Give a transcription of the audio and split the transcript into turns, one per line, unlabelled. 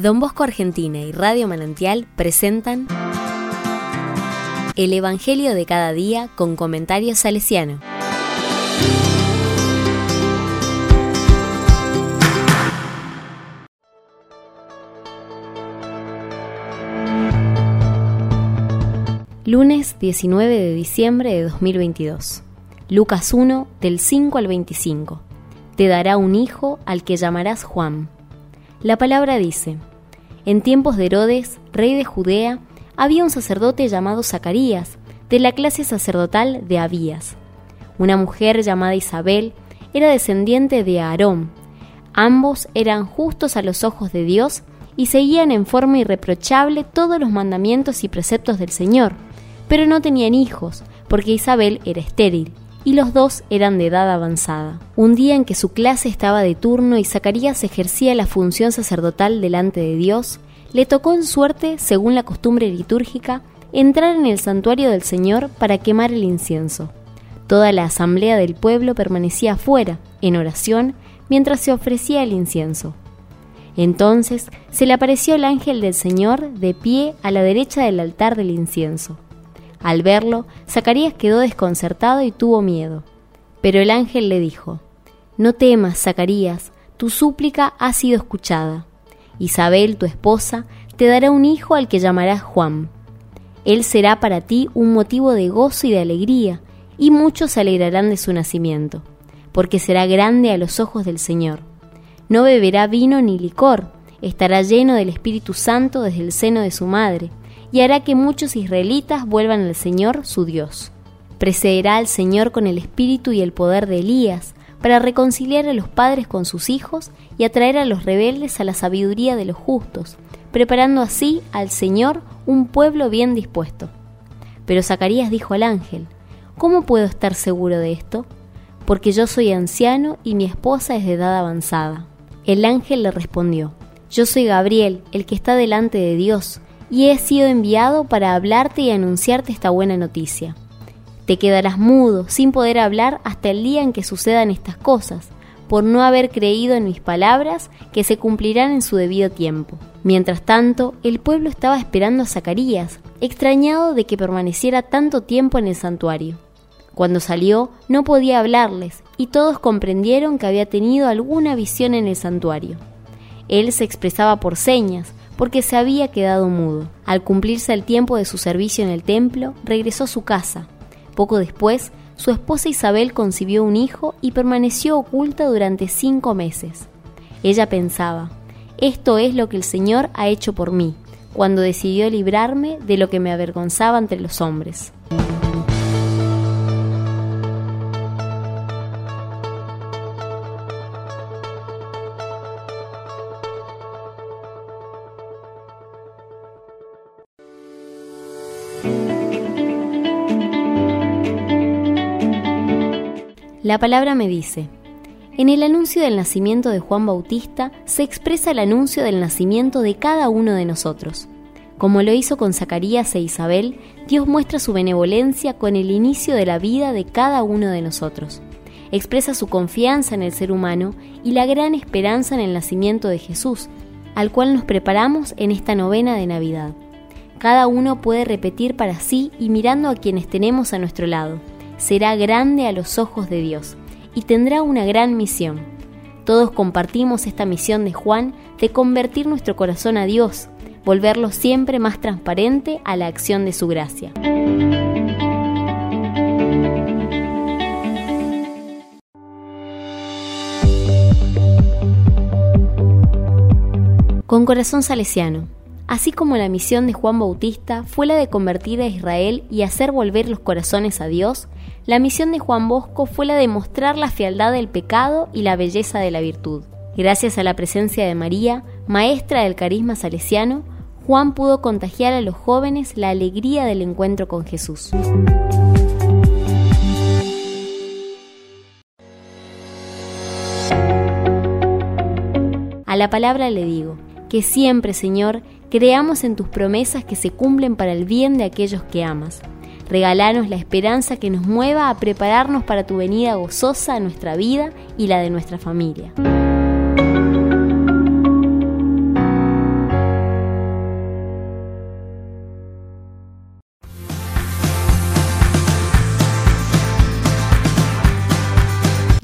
Don Bosco Argentina y Radio Manantial presentan El Evangelio de cada día con comentarios salesiano. Lunes 19 de diciembre de 2022. Lucas 1 del 5 al 25. Te dará un hijo al que llamarás Juan. La palabra dice, en tiempos de Herodes, rey de Judea, había un sacerdote llamado Zacarías, de la clase sacerdotal de Abías. Una mujer llamada Isabel era descendiente de Aarón. Ambos eran justos a los ojos de Dios y seguían en forma irreprochable todos los mandamientos y preceptos del Señor, pero no tenían hijos, porque Isabel era estéril y los dos eran de edad avanzada. Un día en que su clase estaba de turno y Zacarías ejercía la función sacerdotal delante de Dios, le tocó en suerte, según la costumbre litúrgica, entrar en el santuario del Señor para quemar el incienso. Toda la asamblea del pueblo permanecía afuera, en oración, mientras se ofrecía el incienso. Entonces se le apareció el ángel del Señor de pie a la derecha del altar del incienso. Al verlo, Zacarías quedó desconcertado y tuvo miedo. Pero el ángel le dijo, No temas, Zacarías, tu súplica ha sido escuchada. Isabel, tu esposa, te dará un hijo al que llamarás Juan. Él será para ti un motivo de gozo y de alegría, y muchos se alegrarán de su nacimiento, porque será grande a los ojos del Señor. No beberá vino ni licor, estará lleno del Espíritu Santo desde el seno de su madre, y hará que muchos israelitas vuelvan al Señor su Dios. Precederá al Señor con el espíritu y el poder de Elías, para reconciliar a los padres con sus hijos y atraer a los rebeldes a la sabiduría de los justos, preparando así al Señor un pueblo bien dispuesto. Pero Zacarías dijo al ángel, ¿Cómo puedo estar seguro de esto? Porque yo soy anciano y mi esposa es de edad avanzada. El ángel le respondió, Yo soy Gabriel, el que está delante de Dios, y he sido enviado para hablarte y anunciarte esta buena noticia. Te quedarás mudo, sin poder hablar hasta el día en que sucedan estas cosas, por no haber creído en mis palabras que se cumplirán en su debido tiempo. Mientras tanto, el pueblo estaba esperando a Zacarías, extrañado de que permaneciera tanto tiempo en el santuario. Cuando salió, no podía hablarles, y todos comprendieron que había tenido alguna visión en el santuario. Él se expresaba por señas, porque se había quedado mudo. Al cumplirse el tiempo de su servicio en el templo, regresó a su casa. Poco después, su esposa Isabel concibió un hijo y permaneció oculta durante cinco meses. Ella pensaba, esto es lo que el Señor ha hecho por mí, cuando decidió librarme de lo que me avergonzaba entre los hombres. La palabra me dice, en el anuncio del nacimiento de Juan Bautista se expresa el anuncio del nacimiento de cada uno de nosotros. Como lo hizo con Zacarías e Isabel, Dios muestra su benevolencia con el inicio de la vida de cada uno de nosotros. Expresa su confianza en el ser humano y la gran esperanza en el nacimiento de Jesús, al cual nos preparamos en esta novena de Navidad. Cada uno puede repetir para sí y mirando a quienes tenemos a nuestro lado será grande a los ojos de Dios y tendrá una gran misión. Todos compartimos esta misión de Juan de convertir nuestro corazón a Dios, volverlo siempre más transparente a la acción de su gracia. Con corazón salesiano. Así como la misión de Juan Bautista fue la de convertir a Israel y hacer volver los corazones a Dios, la misión de Juan Bosco fue la de mostrar la fealdad del pecado y la belleza de la virtud. Gracias a la presencia de María, maestra del carisma salesiano, Juan pudo contagiar a los jóvenes la alegría del encuentro con Jesús. A la palabra le digo, que siempre, Señor, creamos en tus promesas que se cumplen para el bien de aquellos que amas. Regalanos la esperanza que nos mueva a prepararnos para tu venida gozosa a nuestra vida y la de nuestra familia.